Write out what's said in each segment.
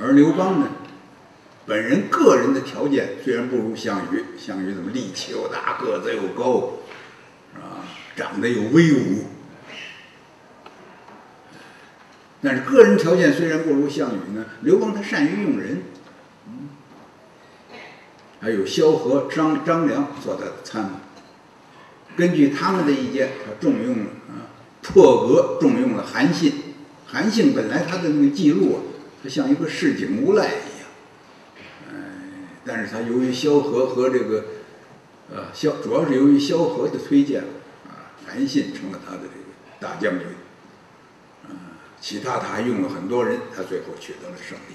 而刘邦呢，本人个人的条件虽然不如项羽，项羽怎么力气又大，个子又高，是吧？长得又威武，但是个人条件虽然不如项羽呢，刘邦他善于用人，嗯，还有萧何、张张良做他的参谋。根据他们的意见，他重用了啊，破格重用了韩信。韩信本来他的那个记录啊，他像一个市井无赖一样，哎，但是他由于萧何和这个，呃，萧主要是由于萧何的推荐啊，韩信成了他的这个大将军，啊，其他他还用了很多人，他最后取得了胜利。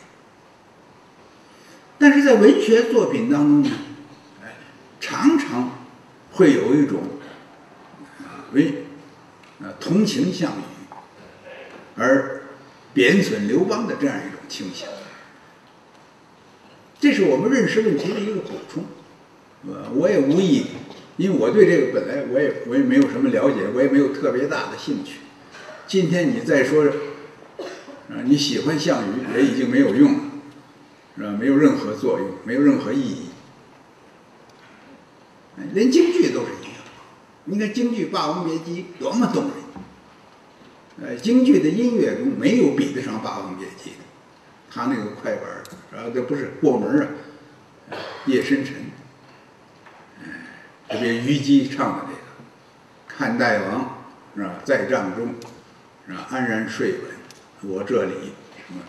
但是在文学作品当中呢，哎，常常会有一种啊为啊同情项羽。而贬损刘邦的这样一种倾向，这是我们认识问题的一个补充。呃，我也无意，因为我对这个本来我也我也没有什么了解，我也没有特别大的兴趣。今天你再说，啊，你喜欢项羽也已经没有用了，是吧？没有任何作用，没有任何意义。连京剧都是一样，你看京剧《霸王别姬》多么动人。呃，京剧的音乐中没有比得上《霸王别姬》的，他那个快板儿啊，这不是过门儿啊，夜深沉，哎，特别虞姬唱的这个，看大王是吧，在帐中是吧，安然睡稳，我这里什么，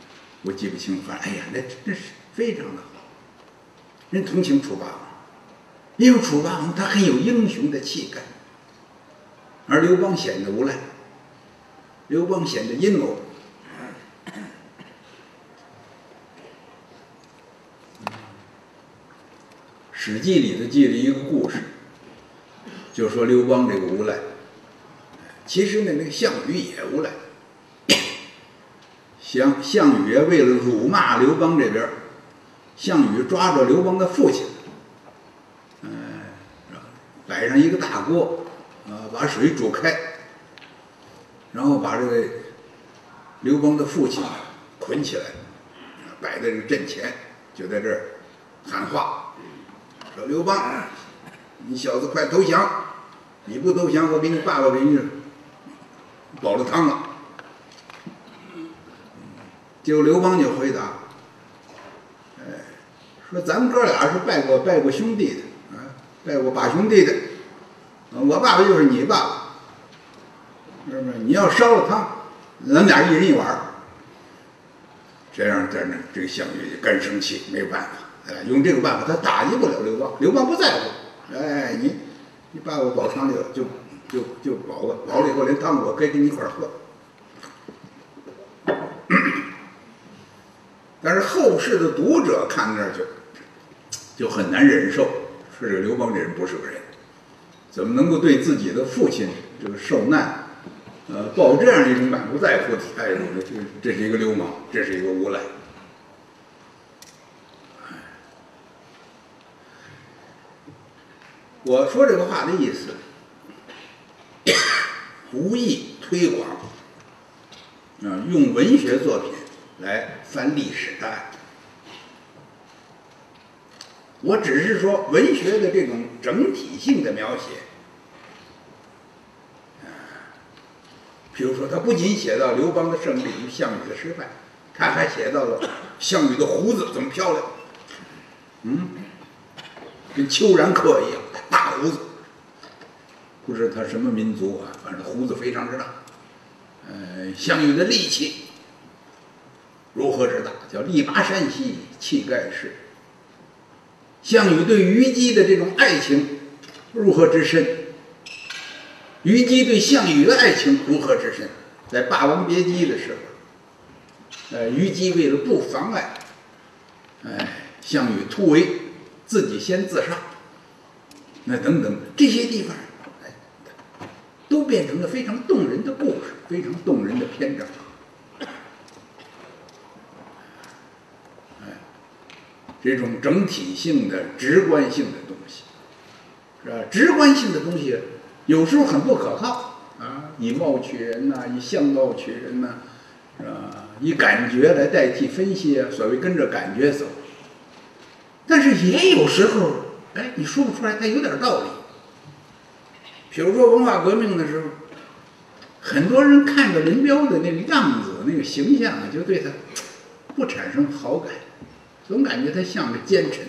我记不清，反正哎呀，那真是非常的好，人同情楚霸王，因为楚霸王他很有英雄的气概，而刘邦显得无赖。刘邦显得阴谋。《史记》里头记了一个故事，就说刘邦这个无赖。其实呢，那个项羽也无赖。项项羽为了辱骂刘邦这边，项羽抓着刘邦的父亲，嗯，摆上一个大锅，啊，把水煮开。然后把这个刘邦的父亲捆起来，摆在这阵前，就在这儿喊话，说：“刘邦，你小子快投降！你不投降，我给你爸爸给你煲了汤了。”结果刘邦就回答：“哎，说咱们哥俩是拜过拜过兄弟的，啊，拜过把兄弟的，我爸爸就是你爸爸。”是不是？你要烧了汤，咱俩一人一碗这样，在那这个项羽就干生气，没有办法，哎，用这个办法他打击不了刘邦，刘邦不在乎，哎，你你把我煲汤里了，就就就饱了，饱了以后连汤我可以跟你一块喝。但是后世的读者看那儿就就很难忍受，说这个刘邦这人不是个人，怎么能够对自己的父亲这个受难？呃，抱这样一种满不在乎的态度呢，这这是一个流氓，这是一个无赖。我说这个话的意思，无意推广啊，用文学作品来翻历史档案。我只是说文学的这种整体性的描写。比如说，他不仅写到刘邦的胜利与项羽的失败，他还写到了 项羽的胡子怎么漂亮，嗯，跟丘然客一样大胡子。不知他什么民族啊，反正胡子非常之大。呃，项羽的力气如何之大？叫力拔山兮气盖世。项羽对虞姬的这种爱情如何之深？虞姬对项羽的爱情如何之深？在《霸王别姬》的时候，呃，虞姬为了不妨碍，哎，项羽突围，自己先自杀，那等等这些地方，哎，都变成了非常动人的故事，非常动人的篇章。这种整体性的、直观性的东西，是吧？直观性的东西。有时候很不可靠啊，以貌取人呐，以相貌取人呐，是吧？以感觉来代替分析啊，所谓跟着感觉走。但是也有时候，哎，你说不出来，它有点道理。比如说文化革命的时候，很多人看着林彪的那个样子、那个形象，就对他不产生好感，总感觉他像个奸臣。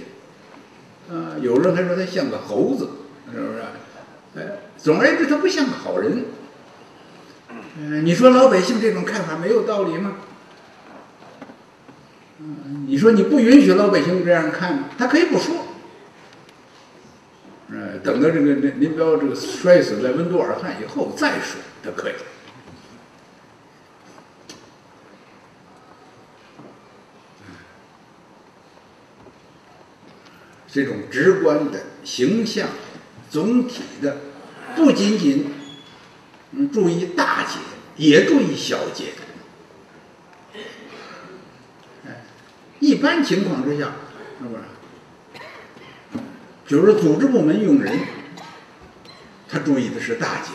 啊，有人还说他像个猴子，是不是？哎，总而言之，他不像个好人。嗯，你说老百姓这种看法没有道理吗？嗯，你说你不允许老百姓这样看，他可以不说。等到这个林林彪这个摔死在温都尔汗以后再说，他可以。这种直观的形象，总体的，不仅仅嗯注意大节，也注意小节。一般情况之下，是不是？就是组织部门用人，他注意的是大节，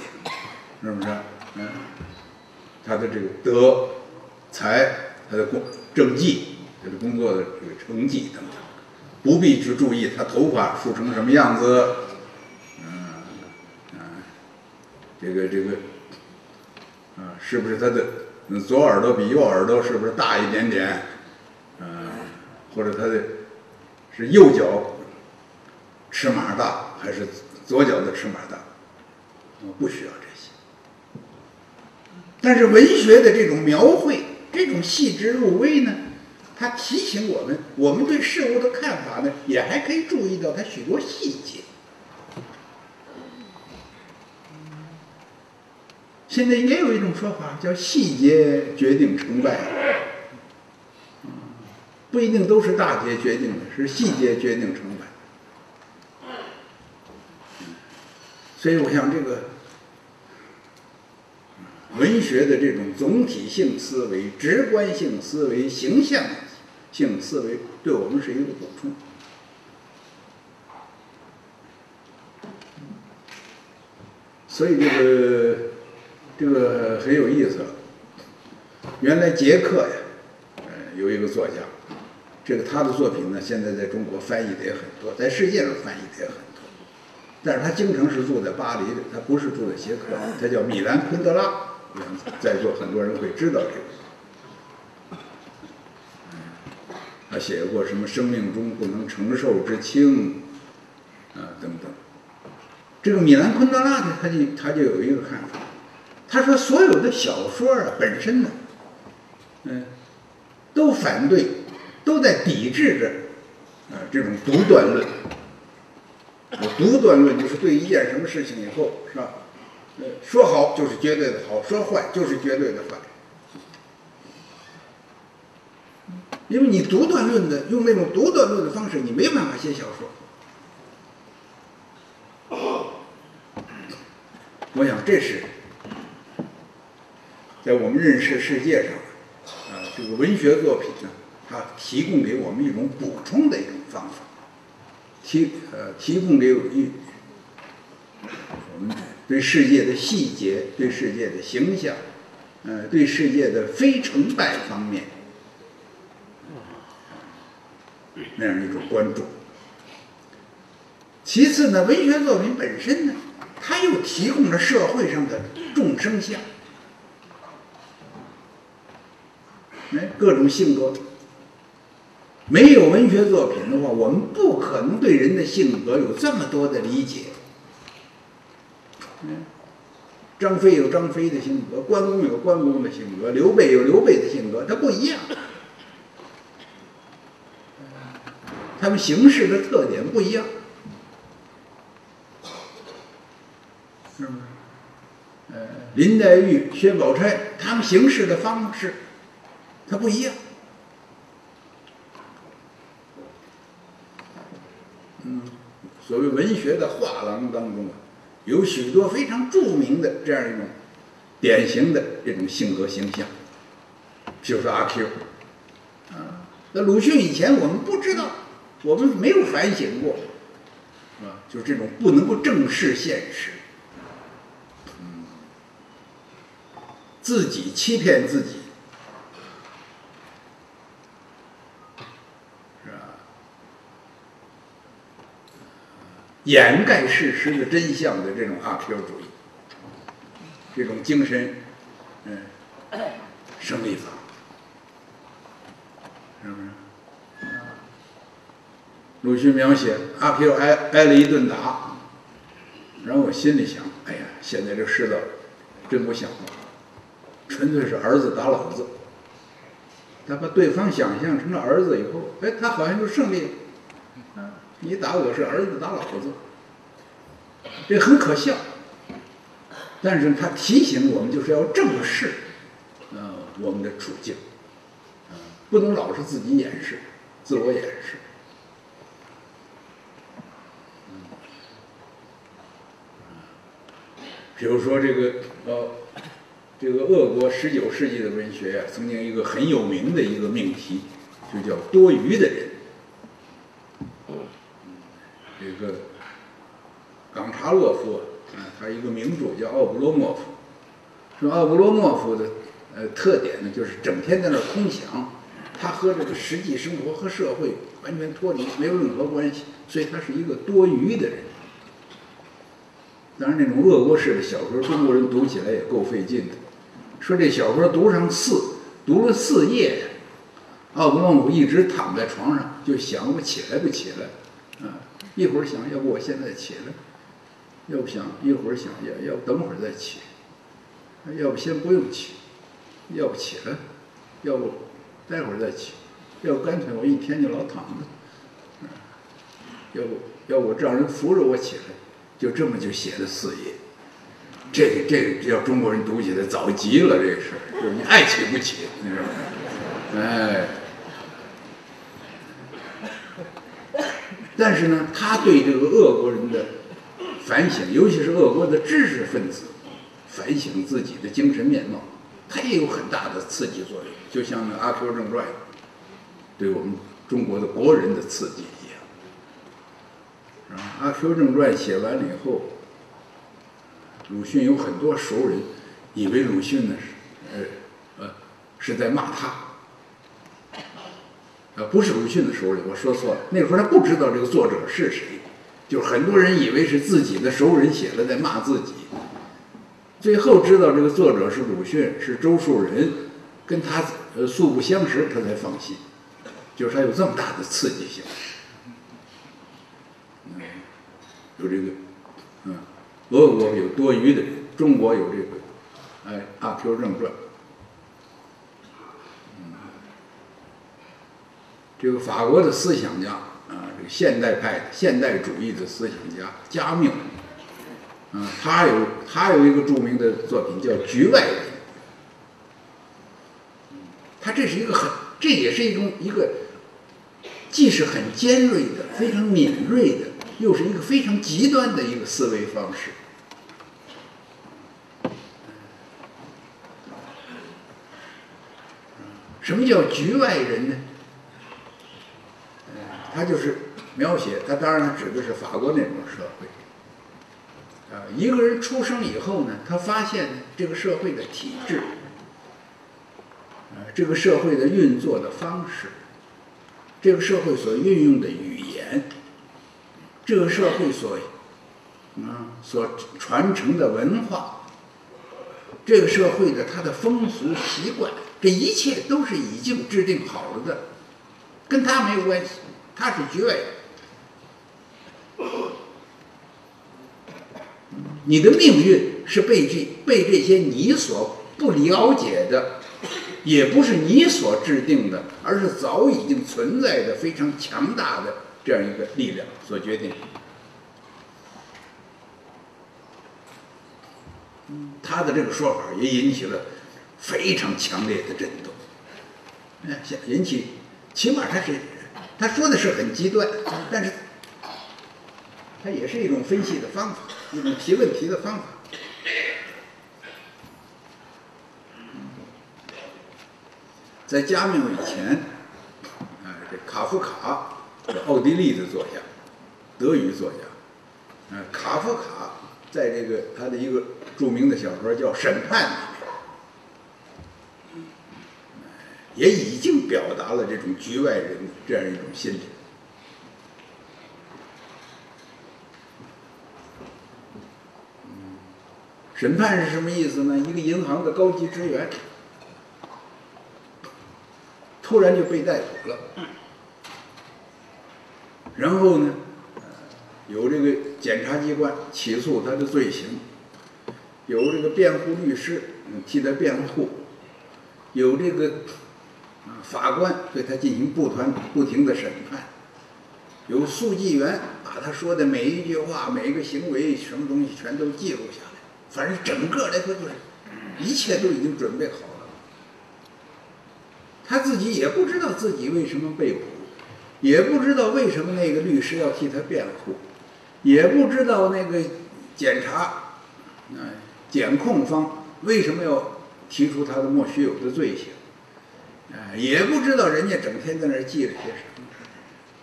是不是？嗯，他的这个德、才，他的工政绩，他的工作的这个成绩等等。不必去注意他头发梳成什么样子，嗯，嗯，这个这个，啊，是不是他的左耳朵比右耳朵是不是大一点点，嗯，或者他的是右脚尺码大还是左脚的尺码大？我不需要这些。但是文学的这种描绘，这种细致入微呢？它提醒我们，我们对事物的看法呢，也还可以注意到它许多细节。现在也有一种说法，叫细节决定成败，不一定都是大节决定的，是细节决定成败。所以，我想这个文学的这种总体性思维、直观性思维、形象。性思维对我们是一个补充，所以这个这个很有意思。原来捷克呀，呃，有一个作家，这个他的作品呢，现在在中国翻译的也很多，在世界上翻译的也很多。但是他经常是住在巴黎的，他不是住在捷克，他叫米兰昆德拉。在座很多人会知道这个。他写过什么？生命中不能承受之轻，啊，等等。这个米兰昆德拉呢，他就他就有一个看法，他说所有的小说啊，本身呢，嗯，都反对，都在抵制着，啊，这种独断论。我独断论就是对一件什么事情以后，是吧？呃，说好就是绝对的好，说坏就是绝对的坏。因为你独断论的用那种独断论的方式，你没办法写小说。我想这是在我们认识世界上，啊，这个文学作品呢，它提供给我们一种补充的一种方法，提呃提供给一我们对世界的细节、对世界的形象，呃，对世界的非成败方面。那样一种关注。其次呢，文学作品本身呢，它又提供了社会上的众生相，哎，各种性格。没有文学作品的话，我们不可能对人的性格有这么多的理解。嗯，张飞有张飞的性格，关公有关公的性格，刘备有刘备的性格，他不一样。他们行事的特点不一样，是不是？呃，林黛玉、薛宝钗，他们行事的方式，他不一样。嗯，所谓文学的画廊当中啊，有许多非常著名的这样一种典型的这种性格形象，比如说阿 Q，啊，那鲁迅以前我们不知道。我们没有反省过，啊，就是这种不能够正视现实，自己欺骗自己，掩盖事实的真相的这种阿 Q 主义，这种精神，嗯，胜利法，是不是？鲁迅描写阿 Q 挨挨了一顿打，然后我心里想，哎呀，现在这世道真不像话，纯粹是儿子打老子。他把对方想象成了儿子以后，哎，他好像就胜利了。你打我是儿子打老子，这很可笑。但是他提醒我们，就是要正视，呃，我们的处境，啊，不能老是自己掩饰，自我掩饰。比如说这个，呃，这个俄国十九世纪的文学呀，曾经一个很有名的一个命题，就叫多余的人。这个冈察洛夫啊，他一个名著叫奥布罗莫夫，说奥布罗莫夫的呃特点呢，就是整天在那空想，他和这个实际生活和社会完全脱离，没有任何关系，所以他是一个多余的人。当然，那种俄国式的小说，中国人读起来也够费劲的。说这小说读上四，读了四页，奥布洛夫一直躺在床上，就想我起来不起来，一会儿想要不我现在起来，要不想一会儿想要要不等会儿再起，要不先不用起，要不起来，要不待会儿再起，要不干脆我一天就老躺着，要不要不让人扶着我起来。就这么就写了四页，这个这个要中国人读起来早急了，这事儿就是你爱起不起，你知道吗？哎，但是呢，他对这个俄国人的反省，尤其是俄国的知识分子反省自己的精神面貌，他也有很大的刺激作用，就像那《阿 Q 正传》对我们中国的国人的刺激一样。《阿 Q 正传》写完了以后，鲁迅有很多熟人以为鲁迅呢是，呃，呃，是在骂他，呃，不是鲁迅的熟人，我说错了。那个时候他不知道这个作者是谁，就很多人以为是自己的熟人写了在骂自己。最后知道这个作者是鲁迅，是周树人，跟他呃素不相识，他才放心，就是他有这么大的刺激性。有这个，嗯，俄国有多余的人，中国有这个，哎，《阿 Q 正传》。这个法国的思想家啊，这个现代派、现代主义的思想家加缪，啊，他有他有一个著名的作品叫《局外人》。他这是一个很，这也是一种一个，既是很尖锐的、非常敏锐的。又是一个非常极端的一个思维方式。什么叫局外人呢？他就是描写，他当然指的是法国那种社会。啊，一个人出生以后呢，他发现这个社会的体制，啊，这个社会的运作的方式，这个社会所运用的语言。这个社会所，啊，所传承的文化，这个社会的它的风俗习惯，这一切都是已经制定好了的，跟他没有关系，他是局外人。你的命运是被这被这些你所不了解的，也不是你所制定的，而是早已经存在的非常强大的。这样一个力量所决定，他的这个说法也引起了非常强烈的震动。哎，引起，起码他是他说的是很极端，但是他也是一种分析的方法，一种提问题的方法。在加缪以前，啊，这卡夫卡。是奥地利的作家，德语作家，嗯，卡夫卡在这个他的一个著名的小说叫《审判》也已经表达了这种局外人这样一种心理。审判是什么意思呢？一个银行的高级职员突然就被带走了，然后呢，有这个检察机关起诉他的罪行，有这个辩护律师替他辩护，有这个法官对他进行不团不停的审判，有速记员把他说的每一句话、每一个行为、什么东西全都记录下来。反正整个来说就是，一切都已经准备好了。他自己也不知道自己为什么被捕，也不知道为什么那个律师要替他辩护，也不知道那个检察，啊，检控方为什么要提出他的莫须有的罪行，哎，也不知道人家整天在那记了些什么。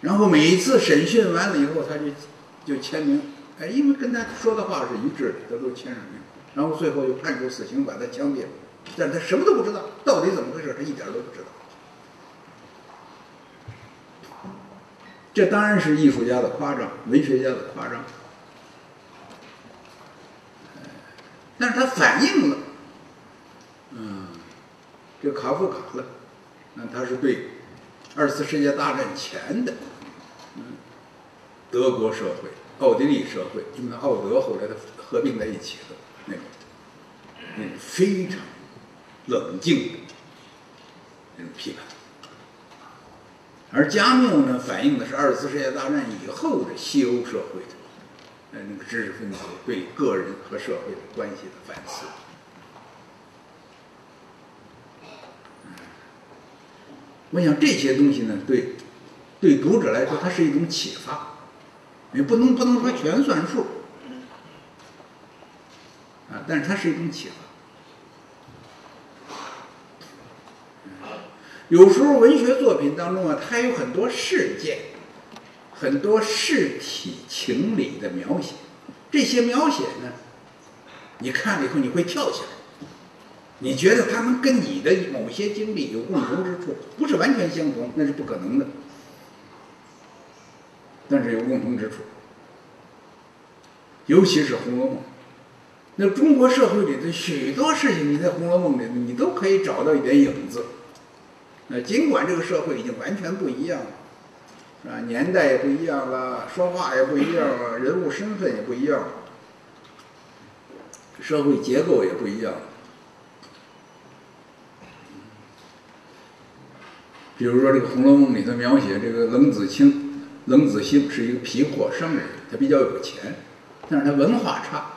然后每次审讯完了以后，他就就签名，哎，因为跟他说的话是一致的，他都签上名。然后最后又判处死刑，把他枪毙了。但是他什么都不知道，到底怎么回事，他一点都不知道。这当然是艺术家的夸张，文学家的夸张。但是他反映了，嗯，这卡夫卡了，他是对二次世界大战前的，德国社会、奥地利社会，因为奥德后来他合并在一起了。那种，那种非常冷静的那种批判，而加缪呢，反映的是二次世界大战以后的西欧社会的，呃，那个知识分子对个人和社会的关系的反思。我想这些东西呢，对对读者来说，它是一种启发，也不能不能说全算数。啊，但是它是一种启发。有时候文学作品当中啊，它有很多事件，很多事体情理的描写。这些描写呢，你看了以后你会跳起来，你觉得他们跟你的某些经历有共同之处，不是完全相同，那是不可能的，但是有共同之处。尤其是《红楼梦》。那中国社会里的许多事情，你在《红楼梦》里，你都可以找到一点影子。那尽管这个社会已经完全不一样了，是吧？年代也不一样了，说话也不一样了，人物身份也不一样了，社会结构也不一样了。比如说，这个《红楼梦》里头描写这个冷子清，冷子兴是一个皮货商人，他比较有钱，但是他文化差。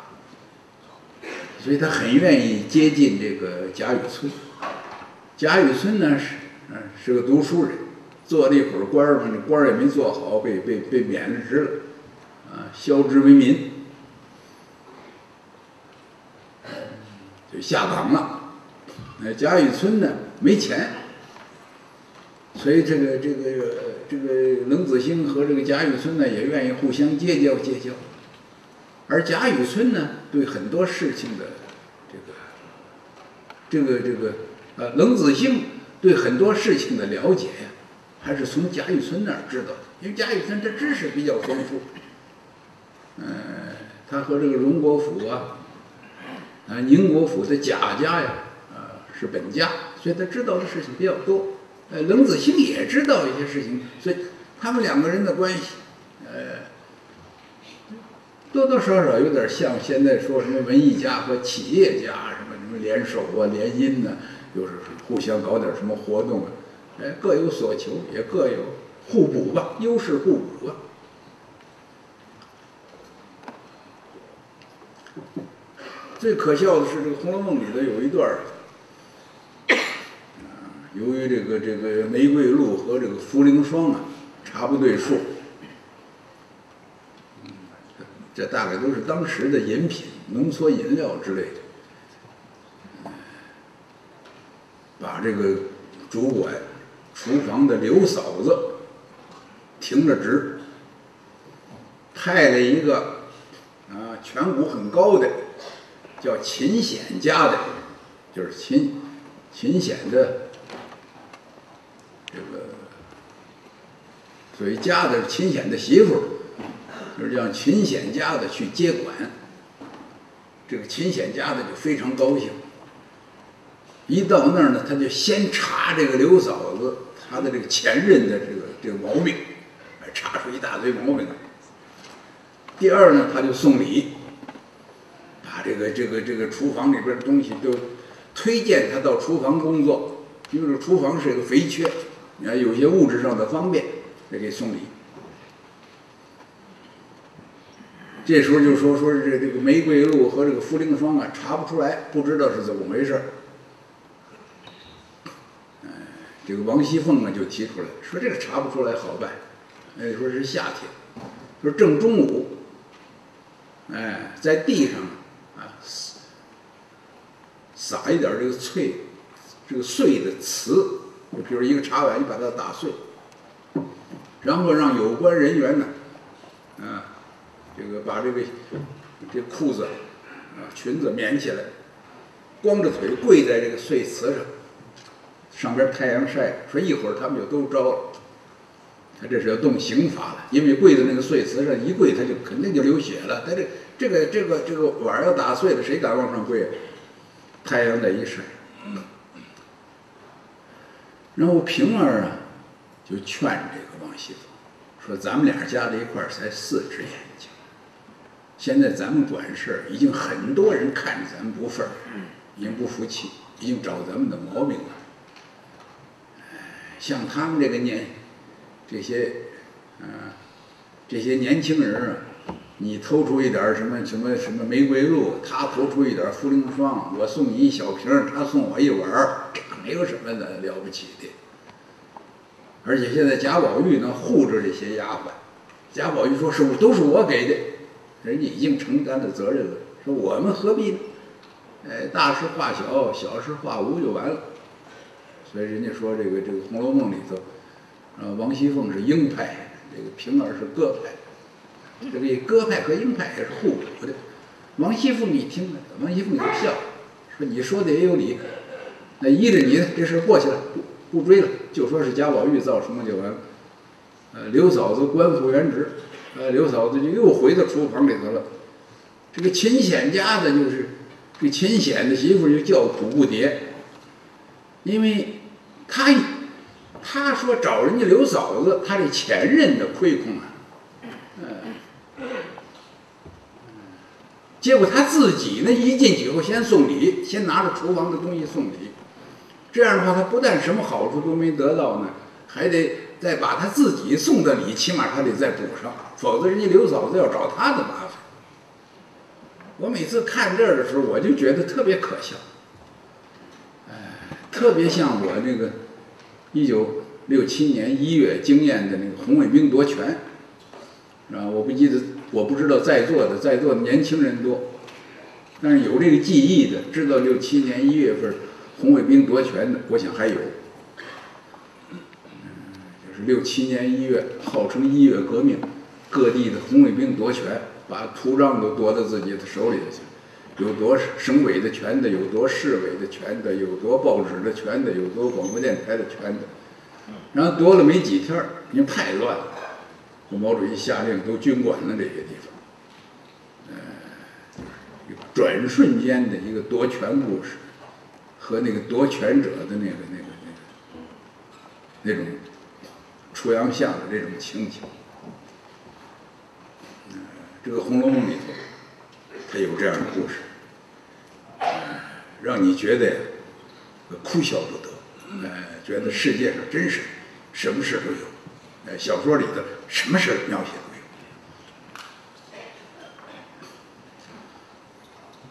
所以他很愿意接近这个贾雨村。贾雨村呢是，嗯，是个读书人，做了一会儿官儿嘛，官儿也没做好，被被被免了职了，啊，削职为民，就下岗了。那贾雨村呢没钱，所以这个这个这个冷子兴和这个贾雨村呢也愿意互相结交结交。而贾雨村呢，对很多事情的这个、这个、这个，呃，冷子兴对很多事情的了解呀，还是从贾雨村那儿知道的。因为贾雨村这知识比较丰富，嗯，他和这个荣国府啊、啊宁国府的贾家呀，啊是本家，所以他知道的事情比较多。呃，冷子兴也知道一些事情，所以他们两个人的关系，呃。多多少少有点像现在说什么文艺家和企业家什么什么联手啊联姻呢，又是互相搞点什么活动啊，哎，各有所求，也各有互补吧，优势互补吧。最可笑的是这个《红楼梦》里头有一段，由于这个这个玫瑰露和这个茯苓霜啊茶不对数。这大概都是当时的饮品、浓缩饮料之类的，把这个主管、厨房的刘嫂子停了职，派了一个啊颧骨很高的，叫秦显家的，就是秦秦显的这个，所以家的秦显的媳妇。就是让秦显家的去接管这个秦显家的就非常高兴。一到那儿呢，他就先查这个刘嫂子他的这个前任的这个这个毛病，查出一大堆毛病来。第二呢，他就送礼，把这个这个这个厨房里边的东西都推荐他到厨房工作，因为这厨房是一个肥缺，你看有些物质上的方便，得给送礼。这时候就说说这这个玫瑰露和这个茯苓霜啊，查不出来，不知道是怎么回事。哎，这个王熙凤呢就提出来说这个查不出来好办，哎，说是夏天，说正中午，哎，在地上啊撒一点这个脆，这个碎的瓷，就比如一个茶碗，你把它打碎，然后让有关人员呢，啊。这个把这个这裤子啊裙子免起来，光着腿跪在这个碎瓷上，上边太阳晒，说一会儿他们就都招了。他这是要动刑法了，因为跪在那个碎瓷上一跪，他就肯定就流血了。他这这个这个这个碗要打碎了，谁敢往上跪？太阳再一晒，然后平儿啊就劝这个王熙凤说：“咱们俩加在一块儿才四只眼睛。”现在咱们管事儿，已经很多人看着咱们不忿儿，已经不服气，已经找咱们的毛病了。像他们这个年，这些，嗯，这些年轻人啊，你偷出一点什么什么什么玫瑰露，他偷出一点茯苓霜，我送你一小瓶他送我一碗没有什么的了不起的。而且现在贾宝玉能护着这些丫鬟，贾宝玉说是都是我给的。人家已经承担了责任了，说我们何必呢？哎，大事化小，小事化无就完了。所以人家说这个这个《红楼梦》里头，啊，王熙凤是鹰派，这个平儿是鸽派，这个鸽派和鹰派也是互补的。王熙凤一听，王熙凤就笑，说你说的也有理，那依着你这事过去了，不追了，就说是贾宝玉造什么就完了。呃，刘嫂子官复原职。呃，刘嫂子就又回到厨房里头了。这个秦显家的，就是这秦显的媳妇就叫苦不迭，因为他他说找人家刘嫂子，他这前任的亏空啊，嗯，结果他自己呢一进去以后先送礼，先拿着厨房的东西送礼，这样的话他不但什么好处都没得到呢，还得。再把他自己送的礼，起码他得再补上，否则人家刘嫂子要找他的麻烦。我每次看这儿的时候，我就觉得特别可笑，哎，特别像我那个一九六七年一月经验的那个红卫兵夺权，啊，我不记得，我不知道在座的在座的年轻人多，但是有这个记忆的，知道六七年一月份红卫兵夺权的，我想还有。就是六七年一月，号称一月革命，各地的红卫兵夺权，把图章都夺到自己的手里头去，有夺省委的权的，有夺市委的权的，有夺报纸的权的，有夺广播电台的权的。然后夺了没几天，因为太乱了，毛主席下令都军管了这些地方。呃，转瞬间的一个夺权故事，和那个夺权者的那个那个那个那种。出洋相的这种情景，这个《红楼梦》里头，它有这样的故事，让你觉得哭笑不得，哎，觉得世界上真是什么事都有，哎，小说里的什么事描写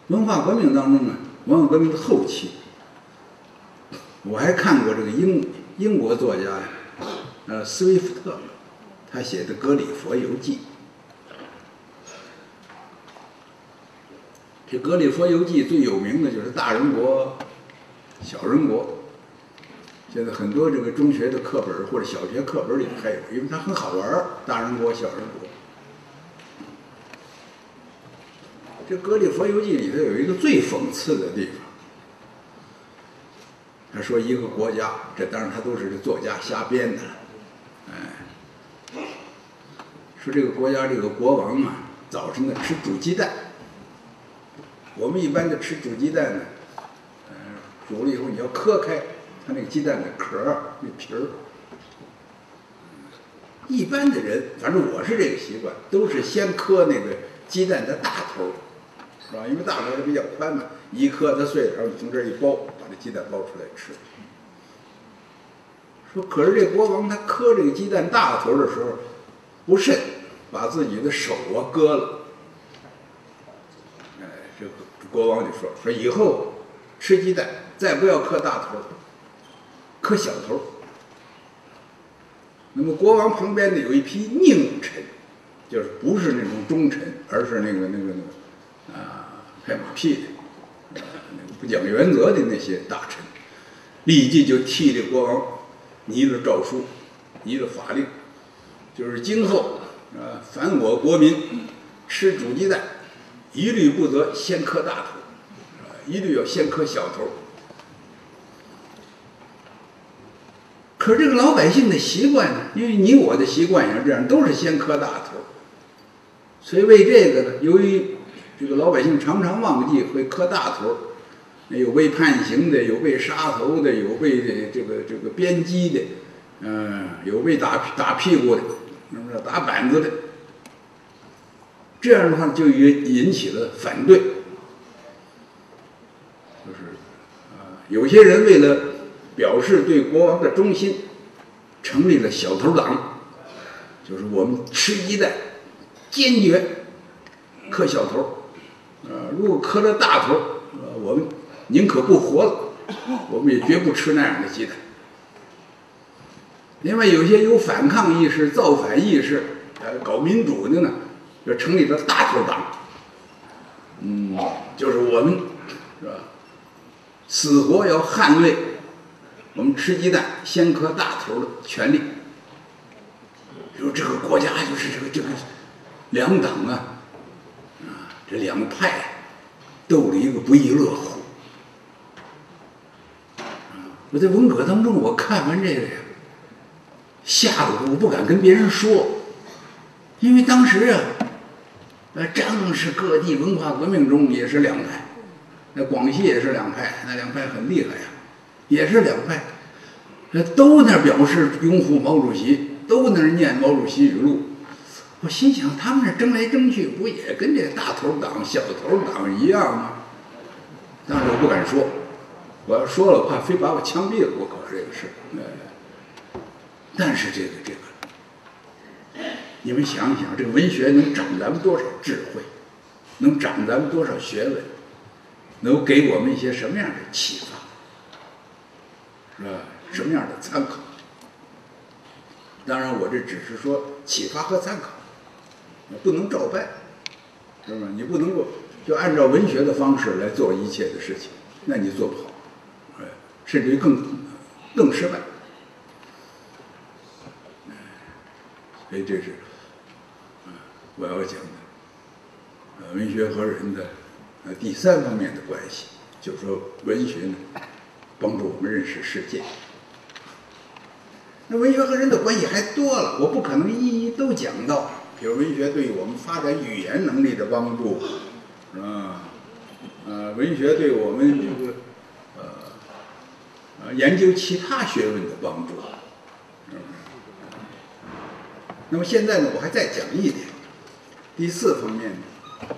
都有。文化革命当中呢，文化革命的后期，我还看过这个英英国作家。呃，斯威夫特，他写的《格里佛游记》。这《格里佛游记》最有名的就是大人国、小人国。现在很多这个中学的课本或者小学课本里还有，因为它很好玩儿。大人国、小人国。这《格里佛游记》里头有一个最讽刺的地方。说一个国家，这当然他都是作家瞎编的了。哎，说这个国家这个国王啊，早晨呢吃煮鸡蛋，我们一般的吃煮鸡蛋呢，嗯，煮了以后你要磕开它那个鸡蛋的壳儿、那皮儿。一般的人，反正我是这个习惯，都是先磕那个鸡蛋的大头儿，是吧？因为大头儿比较宽嘛，一磕它碎了，然后你从这儿一剥，把这鸡蛋剥出来吃。说，可是这国王他磕这个鸡蛋大头的时候不慎，把自己的手啊割了。哎，这国王就说说以后吃鸡蛋再不要磕大头，磕小头。那么国王旁边呢有一批佞臣，就是不是那种忠臣，而是那个那个那个啊拍马屁的，不讲原则的那些大臣，立即就替这国王。拟了诏书，拟了法令，就是今后啊，凡我国民吃煮鸡蛋，一律不得先磕大头，啊，一律要先磕小头。可是这个老百姓的习惯呢，因为你我的习惯也是这样，都是先磕大头。所以为这个呢，由于这个老百姓常常忘记会磕大头。有被判刑的，有被杀头的，有被这个这个鞭击的，嗯，有被打打屁股的，是不是打板子的？这样的话就引引起了反对，就是啊，有些人为了表示对国王的忠心，成立了小头党，就是我们吃鸡蛋，坚决磕小头，啊，如果磕了大头，啊，我们。宁可不活了，我们也绝不吃那样的鸡蛋。另外，有些有反抗意识、造反意识、呃，搞民主的呢，就成立了大头党。嗯，就是我们是吧？死活要捍卫我们吃鸡蛋先磕大头的权利。比如这个国家就是这个这个两党啊，啊，这两派斗了一个不亦乐乎。我在文革当中，我看完这个呀，吓得我不敢跟别人说，因为当时啊，呃，正是各地文化革命中也是两派，那广西也是两派，那两派很厉害呀，也是两派，那都那表示拥护毛主席，都那念毛主席语录。我心想，他们这争来争去，不也跟这大头党、小头党一样吗？但是我不敢说。我要说了，怕非把我枪毙了。我搞这个事，哎，但是这个这个，你们想一想，这个文学能长咱们多少智慧，能长咱们多少学问，能给我们一些什么样的启发，是吧？什么样的参考？当然，我这只是说启发和参考，不能照办，是吧？你不能够就按照文学的方式来做一切的事情，那你做不好。甚至于更更失败，所以这是我要讲的，呃，文学和人的呃第三方面的关系，就是说文学呢帮助我们认识世界。那文学和人的关系还多了，我不可能一一都讲到。比如文学对我们发展语言能力的帮助，啊，呃，文学对我们这个。啊，研究其他学问的帮助。那么现在呢，我还再讲一点。第四方面，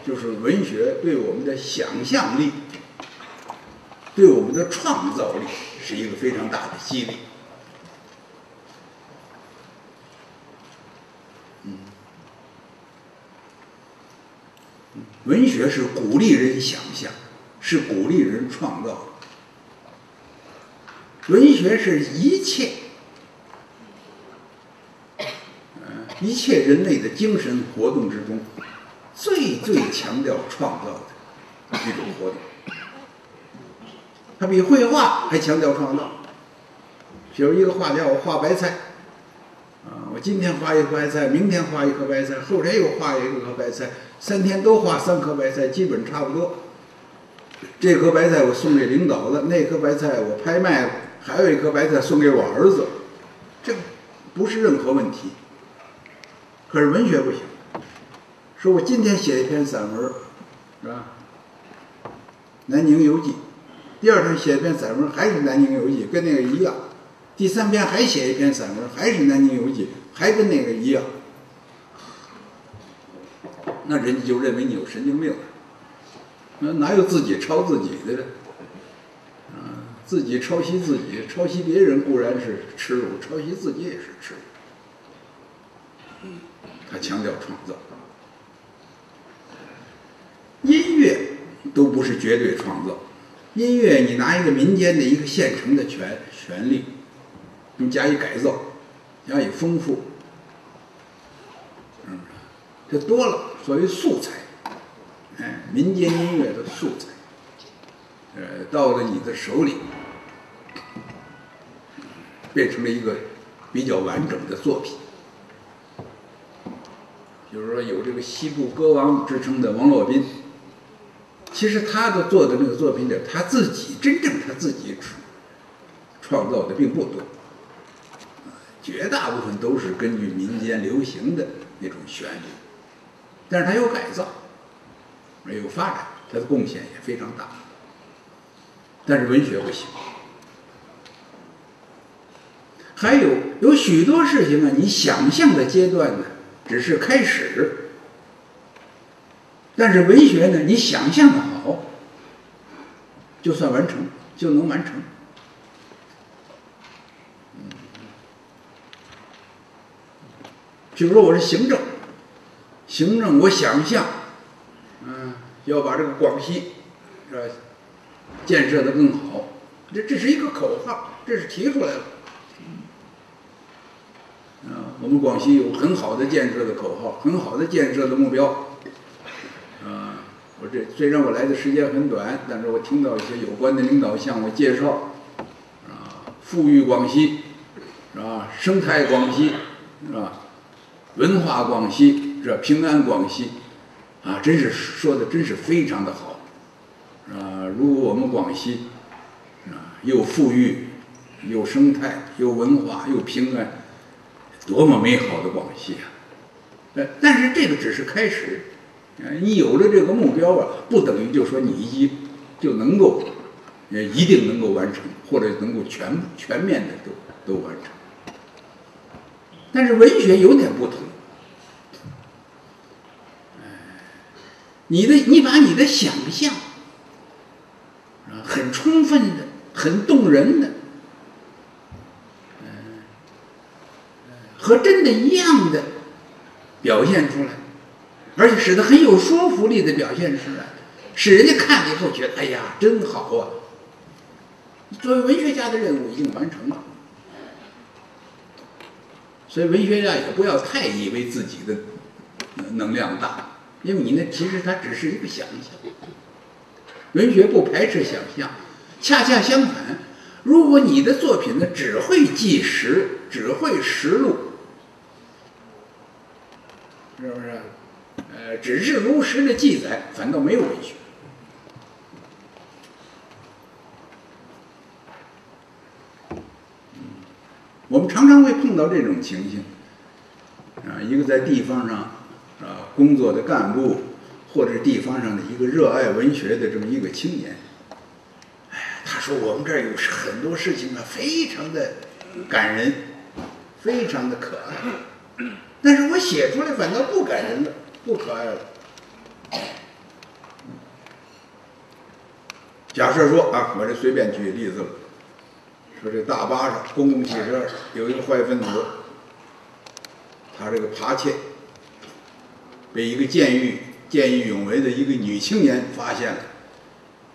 就是文学对我们的想象力、对我们的创造力是一个非常大的激励。嗯，文学是鼓励人想象，是鼓励人创造。文学是一切，一切人类的精神活动之中，最最强调创造的一种活动。它比绘画还强调创造。比如一个画家，我画白菜，啊，我今天画一颗白菜，明天画一颗白菜，后天又画一颗白菜，三天都画三颗白菜，基本差不多。这颗白菜我送给领导了，那颗白菜我拍卖了。还有一颗白菜送给我儿子，这不是任何问题。可是文学不行，说我今天写一篇散文，是吧？南宁游记》，第二天写一篇散文还是《南宁游记》，跟那个一样，第三篇还写一篇散文还是《南宁游记》，还跟那个一样，那人家就认为你有神经病了，那哪有自己抄自己的呢？自己抄袭自己，抄袭别人固然是耻辱，抄袭自己也是耻辱。他强调创造，音乐都不是绝对创造。音乐，你拿一个民间的一个现成的旋旋律，你加以改造，加以丰富，嗯，这多了，所谓素材，哎，民间音乐的素材，呃，到了你的手里，变成了一个比较完整的作品。就是说，有这个西部歌王之称的王洛宾，其实他的做的那个作品里，他自己真正他自己创造的并不多，绝大部分都是根据民间流行的那种旋律，但是他有改造，有发展，他的贡献也非常大。但是文学不行，还有有许多事情啊，你想象的阶段呢。只是开始，但是文学呢？你想象的好，就算完成，就能完成。比如说我是行政，行政我想象，嗯，要把这个广西是吧，建设的更好，这这是一个口号，这是提出来了。啊，我们广西有很好的建设的口号，很好的建设的目标。啊，我这虽然我来的时间很短，但是我听到一些有关的领导向我介绍，啊，富裕广西，是吧？生态广西，是吧？文化广西，是吧？平安广西，啊，真是说的真是非常的好，啊，如果我们广西，啊，又富裕，又生态，又文化，又平安。多么美好的广西啊！呃，但是这个只是开始，呃，你有了这个目标啊，不等于就说你一就能够，呃，一定能够完成，或者能够全全面的都都完成。但是文学有点不同，你的你把你的想象，很充分的、很动人的。嗯和真的一样的表现出来，而且使得很有说服力的表现出来，使人家看了以后觉得，哎呀，真好啊！作为文学家的任务已经完成了，所以文学家也不要太以为自己的能量大，因为你那其实它只是一个想象。文学不排斥想象，恰恰相反，如果你的作品呢只会记实，只会实录。是不是？呃，只是如实的记载，反倒没有文学。我们常常会碰到这种情形，啊，一个在地方上啊工作的干部，或者地方上的一个热爱文学的这么一个青年，哎，他说我们这儿有很多事情啊，非常的感人，非常的可爱。但是我写出来反倒不感人了，不可爱了。假设说啊，我这随便举例子了，说这大巴上公共汽车有一个坏分子，他这个扒窃，被一个监狱见义勇为的一个女青年发现了，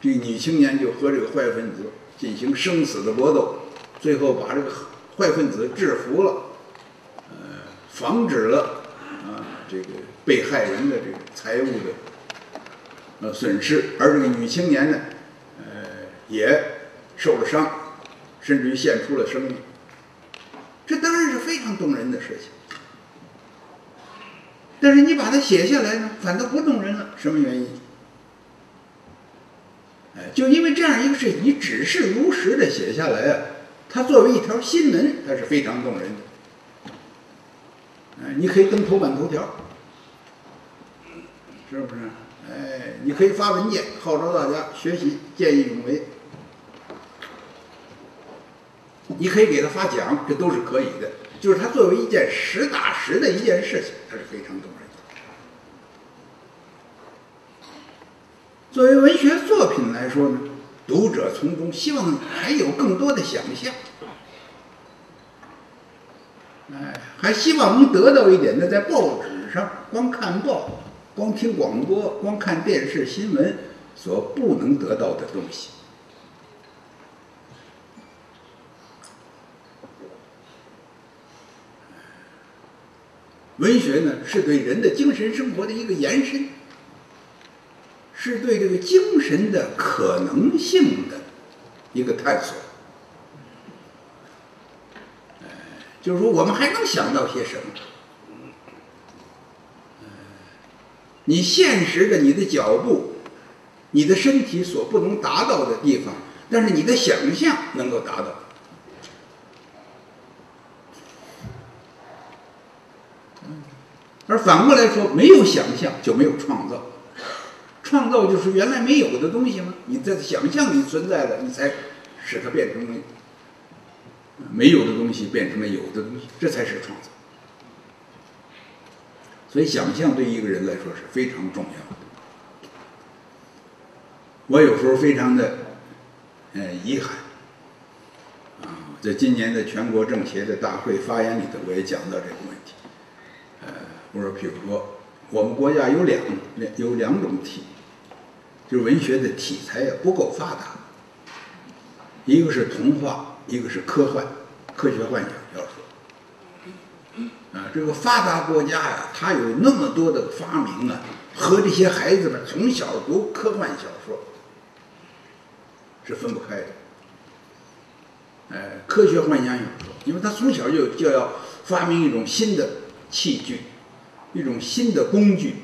这个女青年就和这个坏分子进行生死的搏斗，最后把这个坏分子制服了。呃防止了啊这个被害人的这个财务的呃损失，而这个女青年呢，呃也受了伤，甚至于献出了生命。这当然是非常动人的事情。但是你把它写下来呢，反倒不动人了。什么原因？哎，就因为这样一个事情，你只是如实的写下来啊，它作为一条新闻，它是非常动人的。哎你可以登头版头条，是不是？哎，你可以发文件号召大家学习，见义勇为。你可以给他发奖，这都是可以的。就是他作为一件实打实的一件事情，他是非常动人的。作为文学作品来说呢，读者从中希望还有更多的想象，哎，还希望能得到一点呢，在报纸上光看报、光听广播、光看电视新闻所不能得到的东西。文学呢，是对人的精神生活的一个延伸，是对这个精神的可能性的一个探索。就是说，我们还能想到些什么？你现实的你的脚步，你的身体所不能达到的地方，但是你的想象能够达到。而反过来说，没有想象就没有创造，创造就是原来没有的东西吗？你在想象里存在的，你才使它变成没有的东西变成了有的东西，这才是创造。所以，想象对一个人来说是非常重要的。我有时候非常的，呃，遗憾，啊，在今年的全国政协的大会发言里头，我也讲到这个。我说，比如说，我们国家有两两有两种题，就是文学的题材呀不够发达。一个是童话，一个是科幻、科学幻想小说。啊，这个发达国家呀，它有那么多的发明啊，和这些孩子们从小读科幻小说是分不开的。哎，科学幻想小说，因为他从小就就要发明一种新的器具。一种新的工具，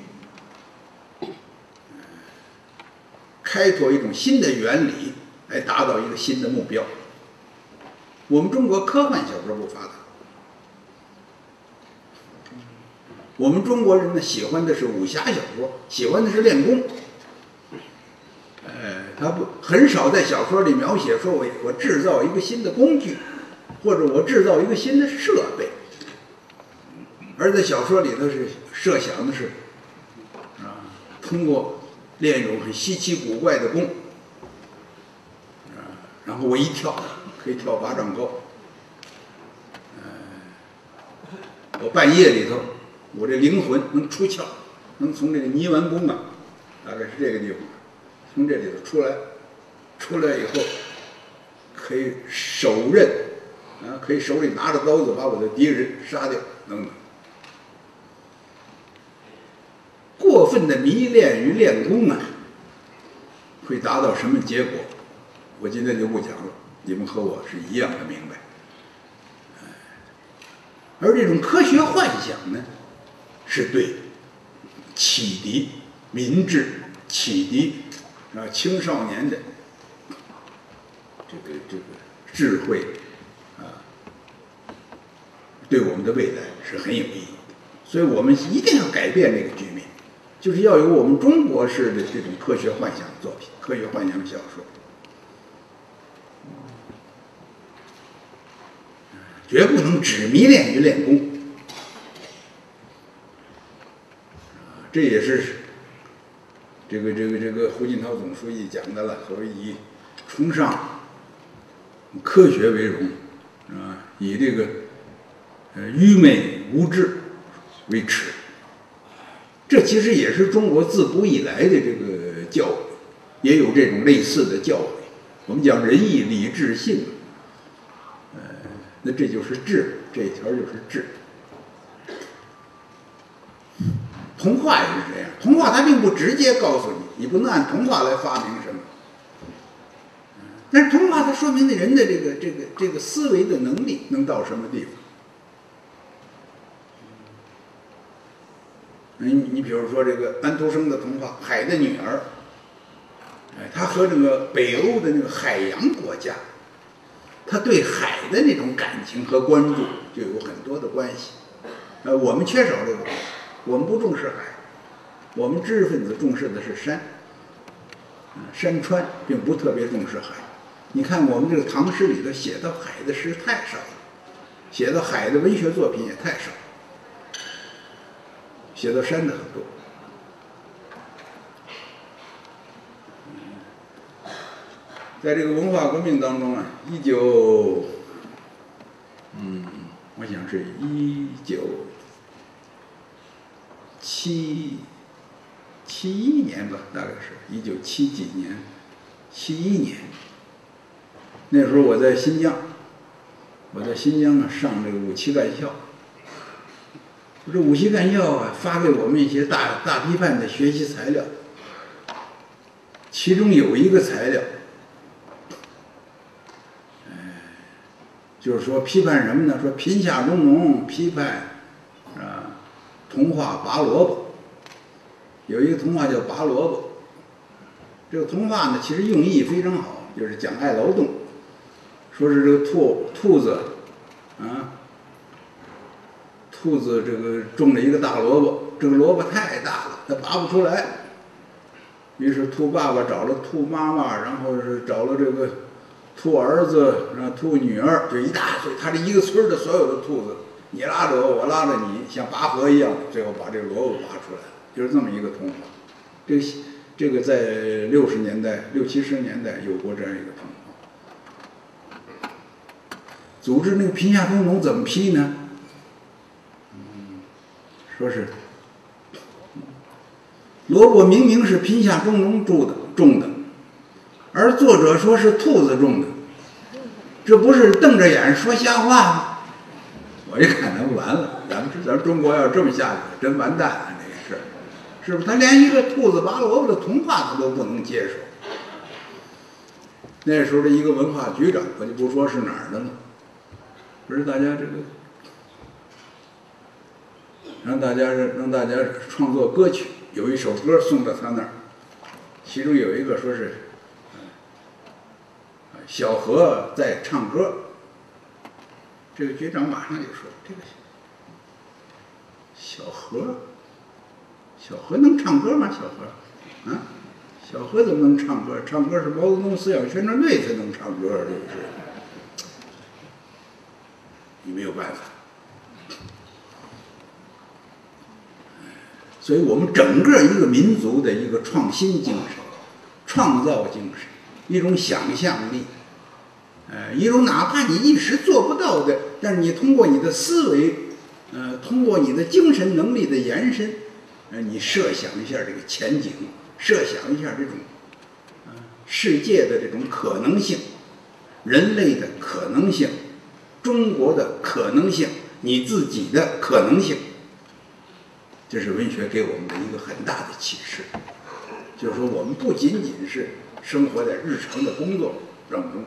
开拓一种新的原理，来达到一个新的目标。我们中国科幻小说不发达，我们中国人呢喜欢的是武侠小说，喜欢的是练功。呃，他不很少在小说里描写说我我制造一个新的工具，或者我制造一个新的设备。而在小说里头是设想的是，啊，通过练一种很稀奇古怪的功，啊，然后我一跳可以跳八丈高，我半夜里头，我这灵魂能出窍，能从这个泥丸宫啊，大概是这个地方，从这里头出来，出来以后可以手刃，啊，可以手里拿着刀子把我的敌人杀掉，等等。过分的迷恋于练功啊，会达到什么结果？我今天就不讲了，你们和我是一样的明白。而这种科学幻想呢，是对启迪民智、启迪啊青少年的这个这个智慧啊，对我们的未来是很有意义的。所以我们一定要改变这个局面。就是要有我们中国式的这种科学幻想作品、科学幻想小说，绝不能只迷恋于练功。这也是这个这个这个胡锦涛总书记讲的了，所谓以崇尚科学为荣，啊，以这个呃愚昧无知为耻。这其实也是中国自古以来的这个教育，也有这种类似的教育。我们讲仁义礼智信，呃，那这就是智，这一条就是智。童话也是这样，童话它并不直接告诉你，你不能按童话来发明什么。但是童话它说明的人的这个这个这个思维的能力能到什么地方。你你比如说这个安徒生的童话《海的女儿》，哎，他和这个北欧的那个海洋国家，他对海的那种感情和关注就有很多的关系。呃，我们缺少这个东西，我们不重视海，我们知识分子重视的是山，山川，并不特别重视海。你看我们这个唐诗里头写到海的诗太少了，写到海的文学作品也太少，写到山的很多。在这个文化革命当中啊，一九，嗯，我想是一九七七一年吧，大概是一九七几年，七一年。那时候我在新疆，我在新疆啊上这个五七干校。我这五七干校啊发给我们一些大大批判的学习材料，其中有一个材料。就是说批判什么呢？说贫下中农批判，啊，童话拔萝卜。有一个童话叫拔萝卜。这个童话呢，其实用意非常好，就是讲爱劳动。说是这个兔兔子，啊，兔子这个种了一个大萝卜，这个萝卜太大了，它拔不出来。于是兔爸爸找了兔妈妈，然后是找了这个。兔儿子，然后兔女儿，就一大堆。他这一个村的所有的兔子，你拉着我，我拉着你，像拔河一样，最后把这个萝卜拔出来，就是这么一个童话。这个这个在六十年代、六七十年代有过这样一个童话。组织那个贫下中农怎么批呢？说是萝卜明明是贫下中农种的种的。而作者说是兔子种的，这不是瞪着眼说瞎话吗？我一看，咱完了，咱们咱中国要这么下去，真完蛋了，这个事儿，是不是？他连一个兔子拔萝卜的童话他都不能接受。那时候的一个文化局长，我就不说是哪儿的了，不是大家这个，让大家让大家创作歌曲，有一首歌送到他那儿，其中有一个说是。小何在唱歌，这个局长马上就说：“这个小何，小何能唱歌吗？小何，啊，小何怎么能唱歌？唱歌是毛泽东思想宣传队才能唱歌，这不是？你没有办法。所以我们整个一个民族的一个创新精神、创造精神、一种想象力。”呃，一种哪怕你一时做不到的，但是你通过你的思维，呃，通过你的精神能力的延伸，呃，你设想一下这个前景，设想一下这种，呃，世界的这种可能性，人类的可能性，中国的可能性，你自己的可能性，这是文学给我们的一个很大的启示。就是说，我们不仅仅是生活在日常的工作当中。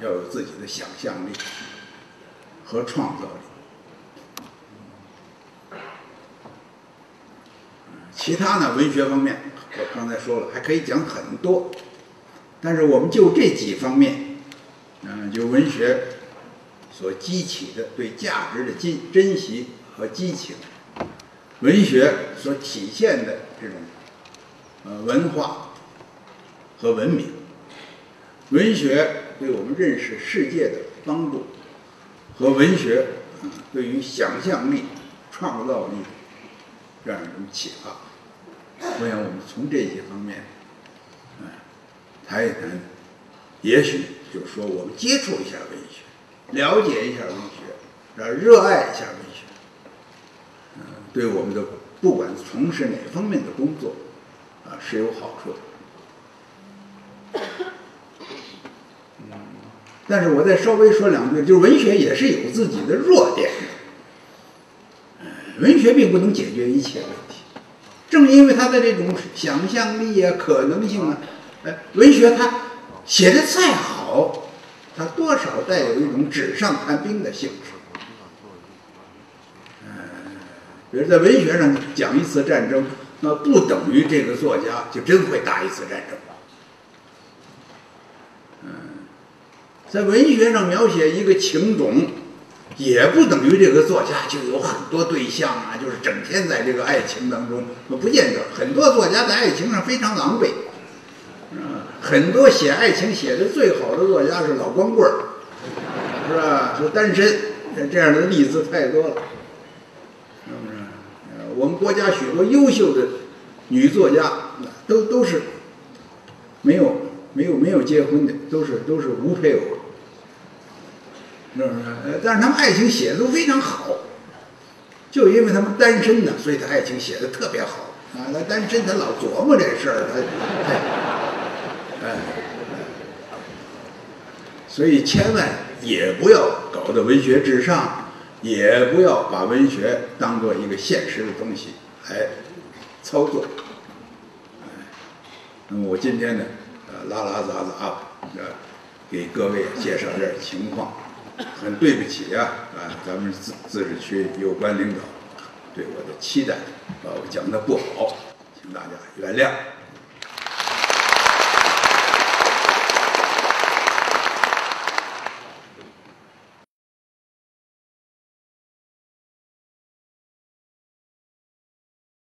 要有自己的想象力和创造力。其他呢，文学方面，我刚才说了，还可以讲很多。但是我们就这几方面，嗯，就文学所激起的对价值的珍珍惜和激情，文学所体现的这种呃文化和文明，文学。对我们认识世界的帮助和文学对于想象力、创造力这样一种启发，我想我们从这些方面，嗯，谈一谈，也许就是说我们接触一下文学，了解一下文学，啊，热爱一下文学，对我们的不管从事哪方面的工作，啊，是有好处的。但是我再稍微说两句，就是文学也是有自己的弱点的。文学并不能解决一切问题，正因为它的这种想象力啊、可能性啊，哎，文学它写的再好，它多少带有一种纸上谈兵的性质。嗯，比如在文学上讲一次战争，那不等于这个作家就真会打一次战争嗯。在文学上描写一个情种，也不等于这个作家就有很多对象啊，就是整天在这个爱情当中，那不见得。很多作家在爱情上非常狼狈，啊，很多写爱情写的最好的作家是老光棍儿，是吧？就单身，这样的例子太多了，我们国家许多优秀的女作家都都是没有没有没有结婚的，都是都是无配偶。是不是？但是他们爱情写的都非常好，就因为他们单身呢，所以他爱情写的特别好啊。他单身，他老琢磨这事儿，他，哎，哎，所以千万也不要搞得文学至上，也不要把文学当做一个现实的东西来操作。那么我今天呢，呃，拉拉杂杂，呃，给各位介绍点情况。很对不起呀，啊，咱们自自治区有关领导对我的期待，啊，我讲的不好，请大家原谅。